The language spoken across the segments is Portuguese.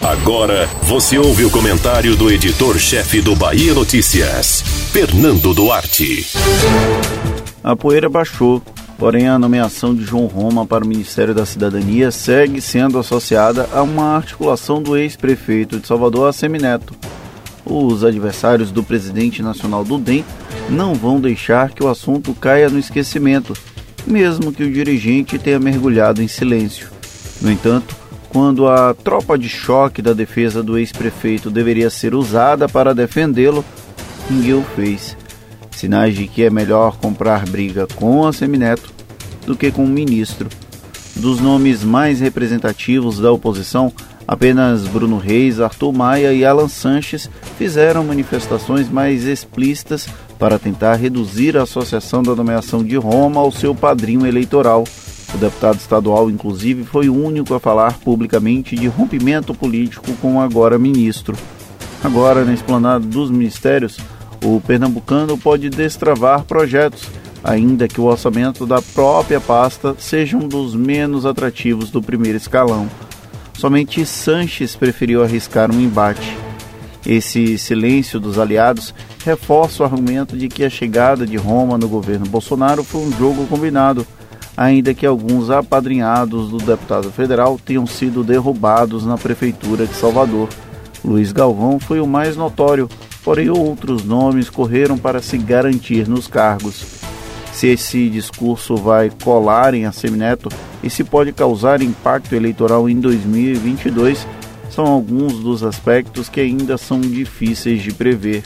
Agora você ouve o comentário do editor-chefe do Bahia Notícias, Fernando Duarte. A poeira baixou, porém a nomeação de João Roma para o Ministério da Cidadania segue sendo associada a uma articulação do ex-prefeito de Salvador, Semineto. Os adversários do presidente nacional do DEM não vão deixar que o assunto caia no esquecimento, mesmo que o dirigente tenha mergulhado em silêncio. No entanto, quando a tropa de choque da defesa do ex-prefeito deveria ser usada para defendê-lo, ninguém o fez. Sinais de que é melhor comprar briga com a Semineto do que com o ministro. Dos nomes mais representativos da oposição, apenas Bruno Reis, Arthur Maia e Alan Sanches fizeram manifestações mais explícitas para tentar reduzir a associação da nomeação de Roma ao seu padrinho eleitoral. O deputado estadual, inclusive, foi o único a falar publicamente de rompimento político com o agora ministro. Agora, na esplanada dos ministérios, o pernambucano pode destravar projetos, ainda que o orçamento da própria pasta seja um dos menos atrativos do primeiro escalão. Somente Sanches preferiu arriscar um embate. Esse silêncio dos aliados reforça o argumento de que a chegada de Roma no governo Bolsonaro foi um jogo combinado ainda que alguns apadrinhados do deputado federal tenham sido derrubados na prefeitura de Salvador. Luiz Galvão foi o mais notório, porém outros nomes correram para se garantir nos cargos. Se esse discurso vai colar em Assemineto e se pode causar impacto eleitoral em 2022, são alguns dos aspectos que ainda são difíceis de prever.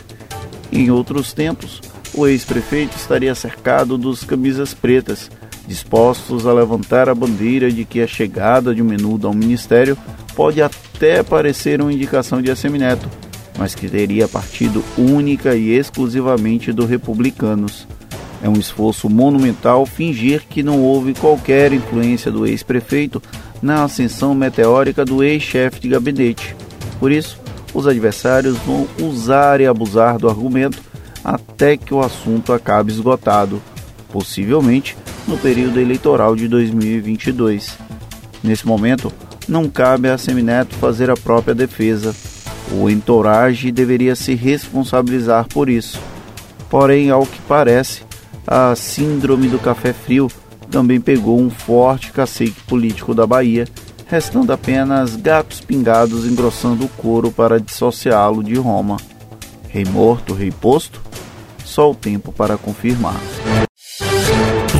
Em outros tempos, o ex-prefeito estaria cercado dos camisas pretas, dispostos a levantar a bandeira de que a chegada de um menudo ao ministério pode até parecer uma indicação de Assemineto, mas que teria partido única e exclusivamente do Republicanos. É um esforço monumental fingir que não houve qualquer influência do ex-prefeito na ascensão meteórica do ex-chefe de gabinete. Por isso, os adversários vão usar e abusar do argumento até que o assunto acabe esgotado, possivelmente no período eleitoral de 2022. Nesse momento, não cabe a Semineto fazer a própria defesa. O entourage deveria se responsabilizar por isso. Porém, ao que parece, a síndrome do café frio também pegou um forte cacique político da Bahia, restando apenas gatos pingados engrossando o couro para dissociá-lo de Roma. Rei morto, rei posto? Só o tempo para confirmar.